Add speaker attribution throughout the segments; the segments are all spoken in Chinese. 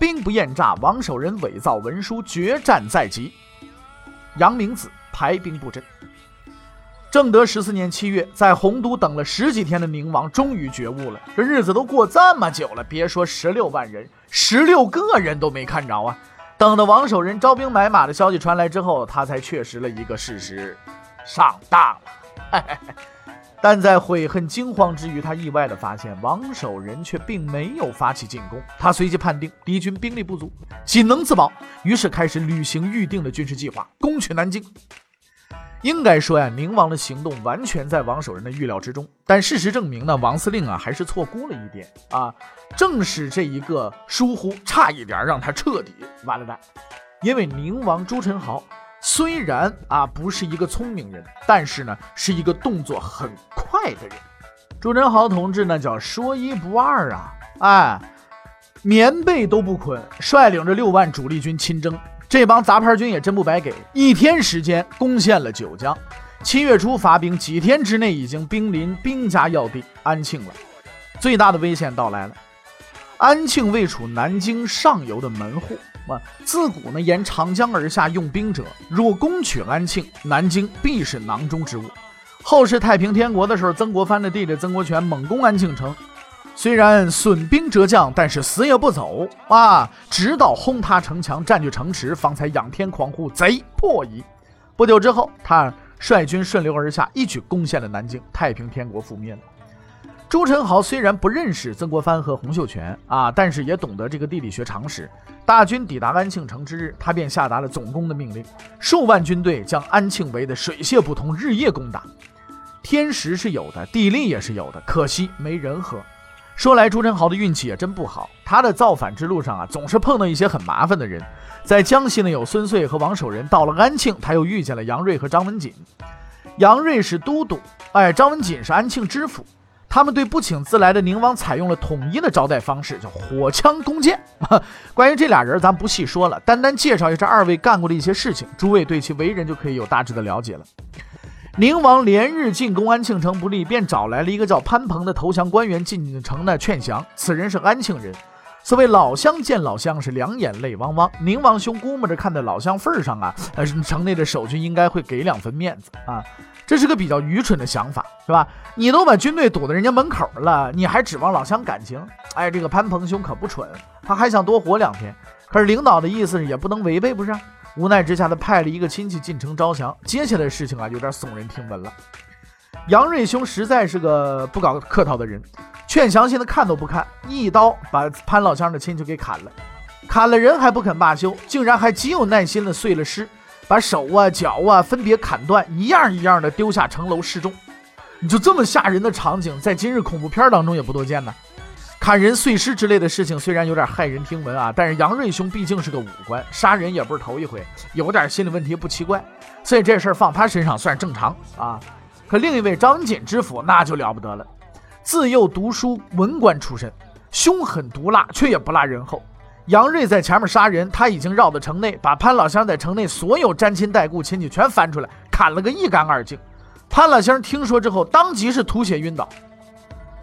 Speaker 1: 兵不厌诈，王守仁伪造文书，决战在即，杨明子排兵布阵。正德十四年七月，在洪都等了十几天的宁王终于觉悟了。这日子都过这么久了，别说十六万人，十六个人都没看着啊！等到王守仁招兵买马的消息传来之后，他才确实了一个事实：上当了。但在悔恨惊慌之余，他意外地发现王守仁却并没有发起进攻。他随即判定敌军兵力不足，仅能自保，于是开始履行预定的军事计划，攻取南京。应该说呀，宁王的行动完全在王守仁的预料之中。但事实证明呢，王司令啊还是错估了一点啊。正是这一个疏忽，差一点让他彻底完了蛋。因为宁王朱宸濠虽然啊不是一个聪明人，但是呢是一个动作很快的人。朱宸濠同志呢叫说一不二啊，哎，棉被都不捆，率领着六万主力军亲征。这帮杂牌军也真不白给，一天时间攻陷了九江。七月初发兵，几天之内已经兵临兵家要地安庆了。最大的危险到来了。安庆位处南京上游的门户啊，自古呢沿长江而下用兵者，若攻取安庆，南京必是囊中之物。后世太平天国的时候，曾国藩的弟弟曾国荃猛攻安庆城。虽然损兵折将，但是死也不走啊！直到轰塌城墙、占据城池，方才仰天狂呼：“贼破矣！”不久之后，他率军顺流而下，一举攻陷了南京，太平天国覆灭了。朱宸濠虽然不认识曾国藩和洪秀全啊，但是也懂得这个地理学常识。大军抵达安庆城之日，他便下达了总攻的命令，数万军队将安庆围得水泄不通，日夜攻打。天时是有的，地利也是有的，可惜没人和。说来，朱宸濠的运气也真不好。他的造反之路上啊，总是碰到一些很麻烦的人。在江西呢，有孙遂和王守仁；到了安庆，他又遇见了杨锐和张文锦。杨锐是都督，哎，张文锦是安庆知府。他们对不请自来的宁王采用了统一的招待方式，叫火枪弓箭。关于这俩人，咱不细说了，单单介绍一下这二位干过的一些事情，诸位对其为人就可以有大致的了解了。宁王连日进攻安庆城不利，便找来了一个叫潘鹏的投降官员进城呢劝降。此人是安庆人，所谓老乡见老乡是两眼泪汪汪。宁王兄估摸着看在老乡份上啊，呃，城内的守军应该会给两分面子啊。这是个比较愚蠢的想法，是吧？你都把军队堵在人家门口了，你还指望老乡感情？哎，这个潘鹏兄可不蠢，他还想多活两天。可是领导的意思也不能违背，不是？无奈之下，他派了一个亲戚进城招降。接下来的事情啊，有点耸人听闻了。杨瑞兄实在是个不搞客套的人，劝降信的看都不看，一刀把潘老乡的亲戚给砍了。砍了人还不肯罢休，竟然还极有耐心的碎了尸，把手啊脚啊分别砍断，一样一样的丢下城楼示众。你就这么吓人的场景，在今日恐怖片当中也不多见呢。砍人碎尸之类的事情虽然有点骇人听闻啊，但是杨瑞兄毕竟是个武官，杀人也不是头一回，有点心理问题不奇怪，所以这事儿放他身上算正常啊。可另一位张锦知府那就了不得了，自幼读书，文官出身，凶狠毒辣，却也不落人后。杨瑞在前面杀人，他已经绕到城内，把潘老乡在城内所有沾亲带故亲戚全翻出来，砍了个一干二净。潘老乡听说之后，当即是吐血晕倒。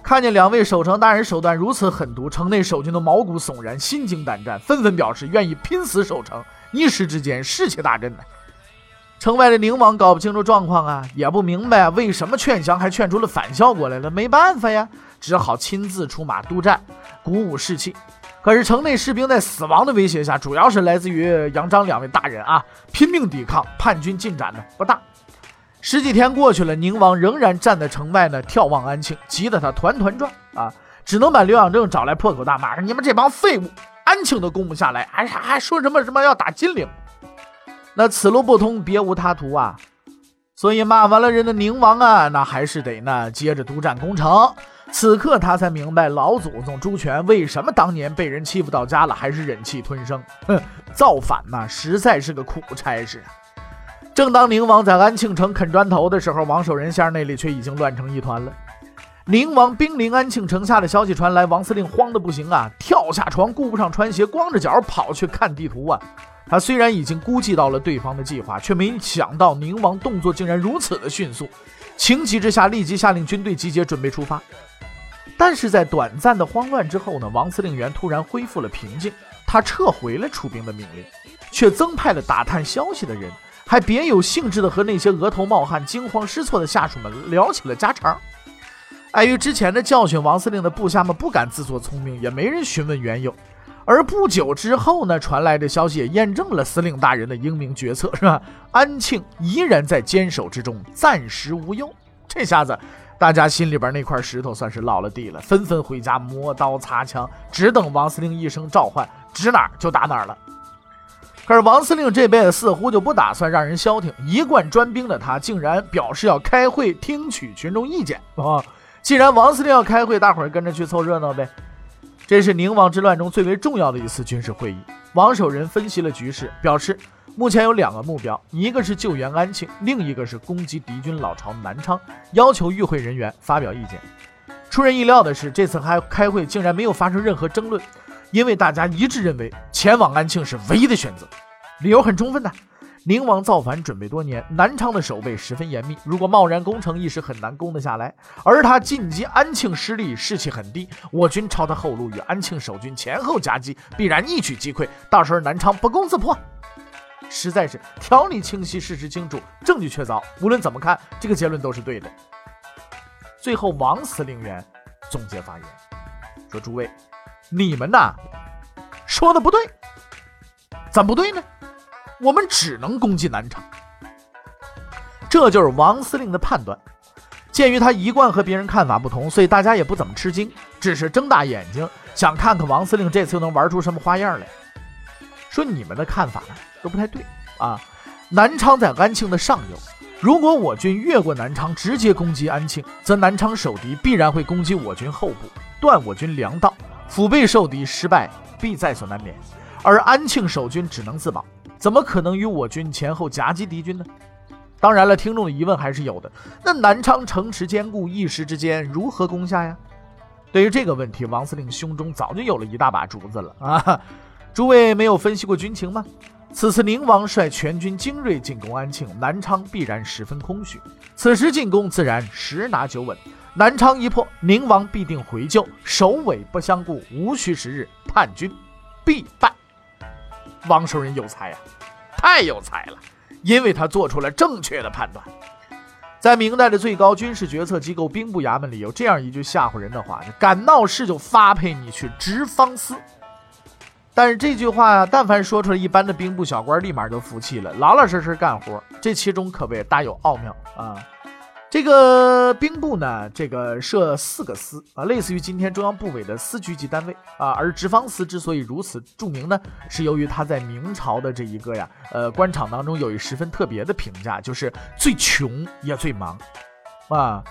Speaker 1: 看见两位守城大人手段如此狠毒，城内守军都毛骨悚然，心惊胆战，纷纷表示愿意拼死守城。一时之间士气大振呢。城外的宁王搞不清楚状况啊，也不明白为什么劝降还劝出了反效果来了。没办法呀，只好亲自出马督战，鼓舞士气。可是城内士兵在死亡的威胁下，主要是来自于杨张两位大人啊，拼命抵抗，叛军进展呢不大。十几天过去了，宁王仍然站在城外呢，眺望安庆，急得他团团转啊！只能把刘养正找来，破口大骂：“你们这帮废物，安庆都攻不下来，还还说什么什么要打金陵？那此路不通，别无他途啊！所以骂完了人的宁王啊，那还是得呢接着督战攻城。此刻他才明白老祖宗朱权为什么当年被人欺负到家了，还是忍气吞声。哼，造反呐，实在是个苦差事！正当宁王在安庆城啃砖头的时候，王守仁先生那里却已经乱成一团了。宁王兵临安庆城下的消息传来，王司令慌得不行啊，跳下床，顾不上穿鞋，光着脚跑去看地图啊。他虽然已经估计到了对方的计划，却没想到宁王动作竟然如此的迅速，情急之下立即下令军队集结，准备出发。但是在短暂的慌乱之后呢，王司令员突然恢复了平静，他撤回了出兵的命令，却增派了打探消息的人。还别有兴致地和那些额头冒汗、惊慌失措的下属们聊起了家常。碍于之前的教训，王司令的部下们不敢自作聪明，也没人询问缘由。而不久之后呢，传来的消息也验证了司令大人的英明决策，是吧？安庆依然在坚守之中，暂时无忧。这下子，大家心里边那块石头算是落了地了，纷纷回家磨刀擦枪，只等王司令一声召唤，指哪儿就打哪儿了。可是王司令这辈子似乎就不打算让人消停，一贯专兵的他竟然表示要开会听取群众意见啊！既然王司令要开会，大伙儿跟着去凑热闹呗。这是宁王之乱中最为重要的一次军事会议。王守仁分析了局势，表示目前有两个目标，一个是救援安庆，另一个是攻击敌军老巢南昌，要求与会人员发表意见。出人意料的是，这次还开会竟然没有发生任何争论。因为大家一致认为前往安庆是唯一的选择，理由很充分的。宁王造反准备多年，南昌的守备十分严密，如果贸然攻城，一时很难攻得下来。而他进击安庆失利，士气很低，我军抄他后路，与安庆守军前后夹击，必然一举击溃，到时候南昌不攻自破。实在是条理清晰，事实清楚，证据确凿。无论怎么看，这个结论都是对的。最后，王司令员总结发言说：“诸位。”你们呐，说的不对，怎么不对呢？我们只能攻击南昌，这就是王司令的判断。鉴于他一贯和别人看法不同，所以大家也不怎么吃惊，只是睁大眼睛想看看王司令这次又能玩出什么花样来。说你们的看法呢都不太对啊！南昌在安庆的上游，如果我军越过南昌直接攻击安庆，则南昌守敌必然会攻击我军后部，断我军粮道。腹背受敌，失败必在所难免。而安庆守军只能自保，怎么可能与我军前后夹击敌军呢？当然了，听众的疑问还是有的。那南昌城池坚固，一时之间如何攻下呀？对于这个问题，王司令胸中早就有了一大把竹子了啊！诸位没有分析过军情吗？此次宁王率全军精锐进攻安庆，南昌必然十分空虚。此时进攻，自然十拿九稳。南昌一破，宁王必定回救，首尾不相顾，无需时日，叛军必败。王守仁有才呀，太有才了，因为他做出了正确的判断。在明代的最高军事决策机构兵部衙门里，有这样一句吓唬人的话：“敢闹事就发配你去直方司。”但是这句话，但凡说出来，一般的兵部小官立马就服气了，老老实实干活。这其中可谓大有奥妙啊。这个兵部呢，这个设四个司啊，类似于今天中央部委的司局级单位啊。而直方司之所以如此著名呢，是由于他在明朝的这一个呀，呃，官场当中有一十分特别的评价，就是最穷也最忙啊。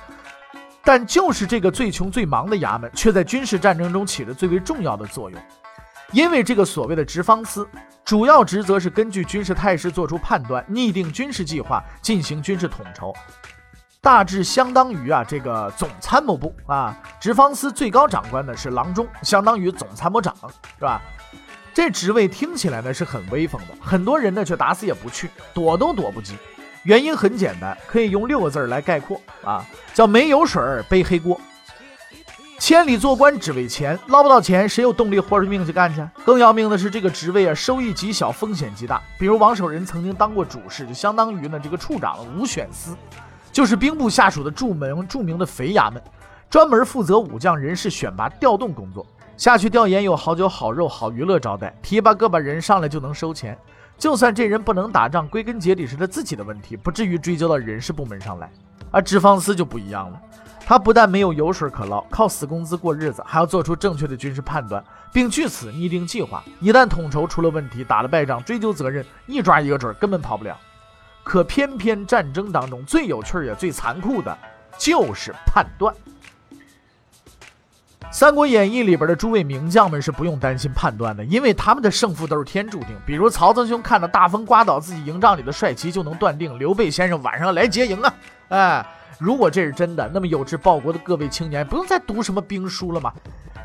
Speaker 1: 但就是这个最穷最忙的衙门，却在军事战争中起着最为重要的作用，因为这个所谓的直方司，主要职责是根据军事态势做出判断，拟定军事计划，进行军事统筹。大致相当于啊，这个总参谋部啊，直方司最高长官呢是郎中，相当于总参谋长，是吧？这职位听起来呢是很威风的，很多人呢却打死也不去，躲都躲不及。原因很简单，可以用六个字来概括啊，叫没有水背黑锅。千里做官只为钱，捞不到钱，谁有动力豁出命去干去？更要命的是，这个职位啊，收益极小，风险极大。比如王守仁曾经当过主事，就相当于呢这个处长武选司。就是兵部下属的著名著名的肥衙门，专门负责武将人事选拔调动工作。下去调研有好酒好肉好娱乐招待，提拔个把人上来就能收钱。就算这人不能打仗，归根结底是他自己的问题，不至于追究到人事部门上来。而直方司就不一样了，他不但没有油水可捞，靠死工资过日子，还要做出正确的军事判断，并据此拟定计划。一旦统筹出了问题，打了败仗，追究责任一抓一个准，根本跑不了。可偏偏战争当中最有趣也最残酷的，就是判断。《三国演义》里边的诸位名将们是不用担心判断的，因为他们的胜负都是天注定。比如曹操兄看到大风刮倒自己营帐里的帅旗，就能断定刘备先生晚上来劫营啊！哎，如果这是真的，那么有志报国的各位青年不用再读什么兵书了吗？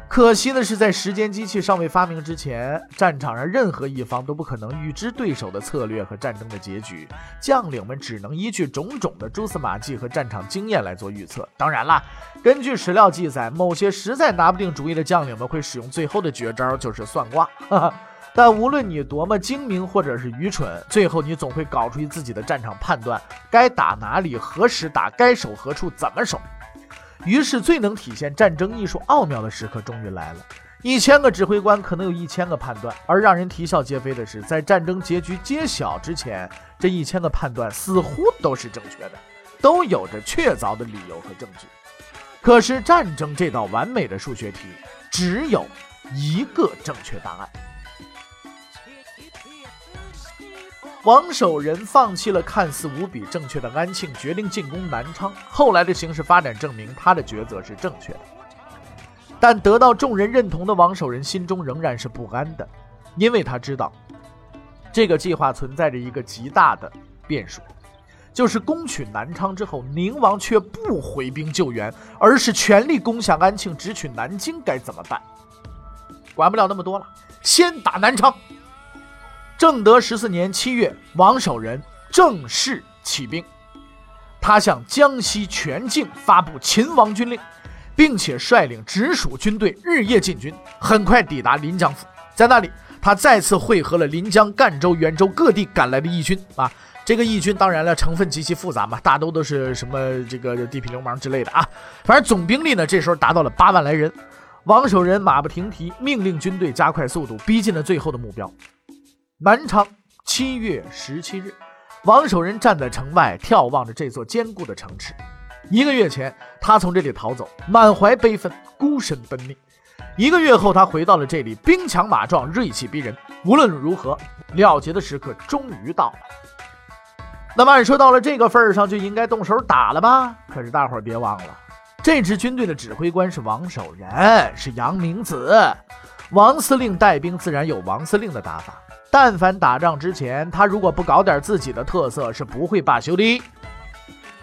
Speaker 1: 可惜的是，在时间机器尚未发明之前，战场上任何一方都不可能预知对手的策略和战争的结局。将领们只能依据种种的蛛丝马迹和战场经验来做预测。当然了，根据史料记载，某些实在拿不定主意的将领们会使用最后的绝招，就是算卦。但无论你多么精明或者是愚蠢，最后你总会搞出自己的战场判断：该打哪里，何时打，该守何处，怎么守。于是，最能体现战争艺术奥妙的时刻终于来了。一千个指挥官可能有一千个判断，而让人啼笑皆非的是，在战争结局揭晓之前，这一千个判断似乎都是正确的，都有着确凿的理由和证据。可是，战争这道完美的数学题，只有一个正确答案。王守仁放弃了看似无比正确的安庆，决定进攻南昌。后来的形势发展证明，他的抉择是正确的。但得到众人认同的王守仁心中仍然是不安的，因为他知道这个计划存在着一个极大的变数，就是攻取南昌之后，宁王却不回兵救援，而是全力攻下安庆，直取南京，该怎么办？管不了那么多了，先打南昌。正德十四年七月，王守仁正式起兵。他向江西全境发布秦王军令，并且率领直属军队日夜进军，很快抵达临江府。在那里，他再次会合了临江、赣州、袁州各地赶来的义军。啊，这个义军当然了，成分极其复杂嘛，大都都是什么这个地痞流氓之类的啊。反正总兵力呢，这时候达到了八万来人。王守仁马不停蹄，命令军队加快速度，逼近了最后的目标。南昌七月十七日，王守仁站在城外，眺望着这座坚固的城池。一个月前，他从这里逃走，满怀悲愤，孤身奔命。一个月后，他回到了这里，兵强马壮，锐气逼人。无论如何，了结的时刻终于到了。那么，按说到了这个份上，就应该动手打了吧？可是，大伙儿别忘了，这支军队的指挥官是王守仁，是杨明子。王司令带兵，自然有王司令的打法。但凡打仗之前，他如果不搞点自己的特色，是不会罢休的。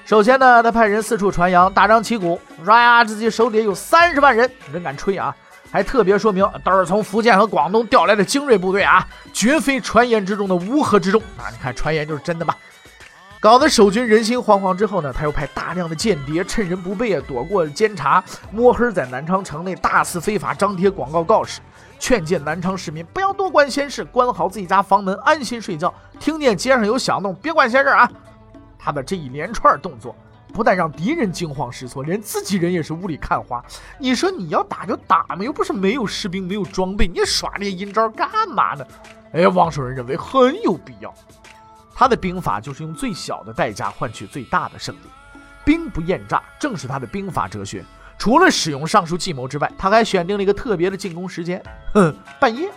Speaker 1: 首先呢，他派人四处传扬，大张旗鼓，说呀自己手里有三十万人，人敢吹啊！还特别说明都是从福建和广东调来的精锐部队啊，绝非传言之中的乌合之众啊！你看传言就是真的吧？搞得守军人心惶惶之后呢，他又派大量的间谍，趁人不备啊，躲过监察，摸黑在南昌城内大肆非法张贴广告告示。劝诫南昌市民不要多管闲事，关好自己家房门，安心睡觉。听见街上有响动，别管闲事啊！他的这一连串动作，不但让敌人惊慌失措，连自己人也是雾里看花。你说你要打就打嘛，又不是没有士兵、没有装备，你耍那些阴招干嘛呢？哎，王守仁认为很有必要。他的兵法就是用最小的代价换取最大的胜利，兵不厌诈，正是他的兵法哲学。除了使用上述计谋之外，他还选定了一个特别的进攻时间，哼，半夜，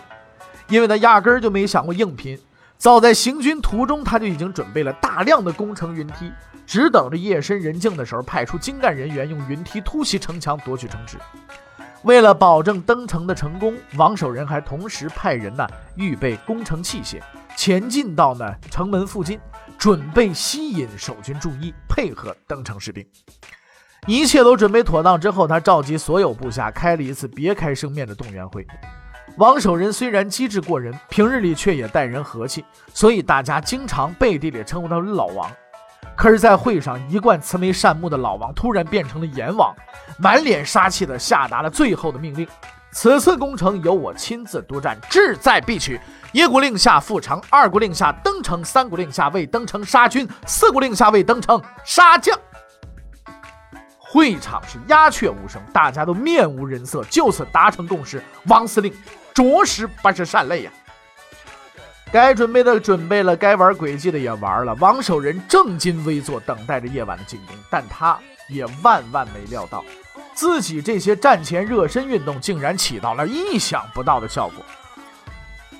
Speaker 1: 因为他压根儿就没想过硬拼。早在行军途中，他就已经准备了大量的攻城云梯，只等着夜深人静的时候，派出精干人员用云梯突袭城墙，夺取城池。为了保证登城的成功，王守仁还同时派人呢预备攻城器械，前进到呢城门附近，准备吸引守军注意，配合登城士兵。一切都准备妥当之后，他召集所有部下开了一次别开生面的动员会。王守仁虽然机智过人，平日里却也待人和气，所以大家经常背地里称呼他为老王。可是，在会上，一贯慈眉善目的老王突然变成了阎王，满脸杀气地下达了最后的命令：此次攻城由我亲自督战，志在必取。一鼓令下复城，二鼓令下登城，三鼓令下未登城杀军，四鼓令下未登城杀将。会场是鸦雀无声，大家都面无人色，就此达成共识。王司令着实不是善类呀！该准备的准备了，该玩诡计的也玩了。王守仁正襟危坐，等待着夜晚的进攻，但他也万万没料到，自己这些战前热身运动竟然起到了意想不到的效果。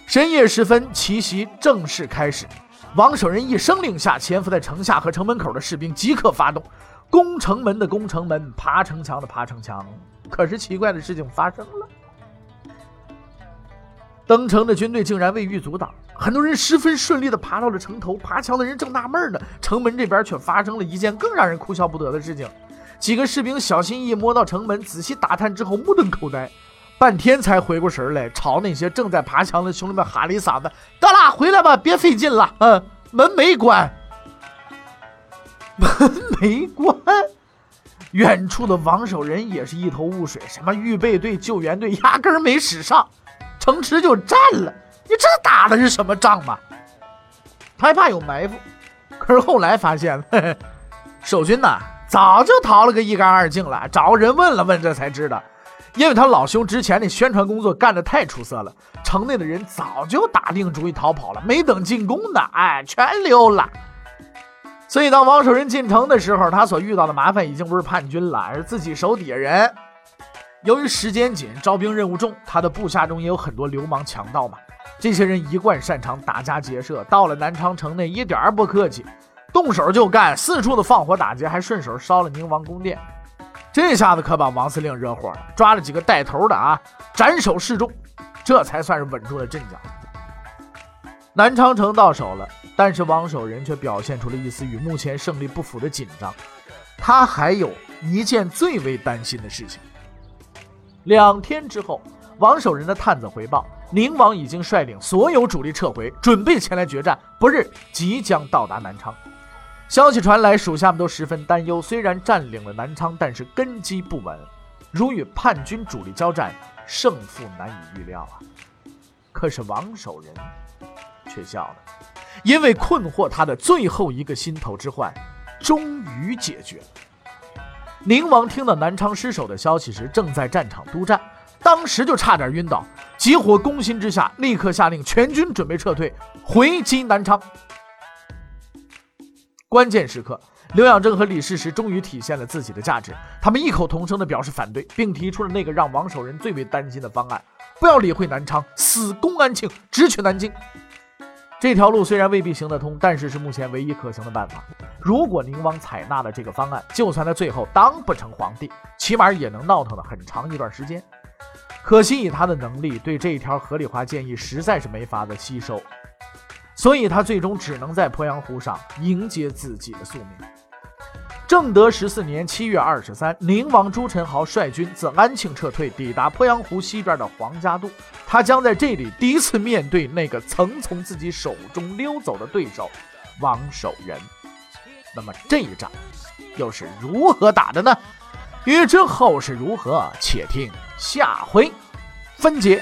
Speaker 1: 深夜时分，奇袭正式开始。王守仁一声令下，潜伏在城下和城门口的士兵即刻发动。攻城门的攻城门，爬城墙的爬城墙，可是奇怪的事情发生了，登城的军队竟然未遇阻挡，很多人十分顺利地爬到了城头。爬墙的人正纳闷呢，城门这边却发生了一件更让人哭笑不得的事情。几个士兵小心翼翼摸到城门，仔细打探之后，目瞪口呆，半天才回过神来，朝那些正在爬墙的兄弟们喊了一嗓子：“得啦，回来吧，别费劲了，嗯，门没关，门没关。”远处的王守仁也是一头雾水，什么预备队、救援队压根儿没使上，城池就占了。你这打的是什么仗嘛？还怕有埋伏，可是后来发现，守军呐早就逃了个一干二净了。找人问了问，这才知道，因为他老兄之前的宣传工作干得太出色了，城内的人早就打定主意逃跑了，没等进攻呢，哎，全溜了。所以，当王守仁进城的时候，他所遇到的麻烦已经不是叛军了，而是自己手底下人。由于时间紧，招兵任务重，他的部下中也有很多流氓强盗嘛。这些人一贯擅长打家劫舍，到了南昌城内一点儿不客气，动手就干，四处的放火打劫，还顺手烧了宁王宫殿。这下子可把王司令惹火了，抓了几个带头的啊，斩首示众，这才算是稳住了阵脚。南昌城到手了。但是王守仁却表现出了一丝与目前胜利不符的紧张，他还有一件最为担心的事情。两天之后，王守仁的探子回报，宁王已经率领所有主力撤回，准备前来决战，不日即将到达南昌。消息传来，属下们都十分担忧。虽然占领了南昌，但是根基不稳，如与叛军主力交战，胜负难以预料啊。可是王守仁却笑了。因为困惑他的最后一个心头之患，终于解决了。宁王听到南昌失守的消息时，正在战场督战，当时就差点晕倒。急火攻心之下，立刻下令全军准备撤退，回击南昌。关键时刻，刘养正和李世石终于体现了自己的价值，他们异口同声地表示反对，并提出了那个让王守仁最为担心的方案：不要理会南昌，死攻安庆，直取南京。这条路虽然未必行得通，但是是目前唯一可行的办法。如果宁王采纳了这个方案，就算他最后当不成皇帝，起码也能闹腾了很长一段时间。可惜以他的能力，对这一条合理化建议实在是没法子吸收，所以他最终只能在鄱阳湖上迎接自己的宿命。正德十四年七月二十三，宁王朱宸濠率军自安庆撤退，抵达鄱阳湖西边的黄家渡。他将在这里第一次面对那个曾从自己手中溜走的对手王守仁。那么这一仗又是如何打的呢？欲知后事如何，且听下回分解。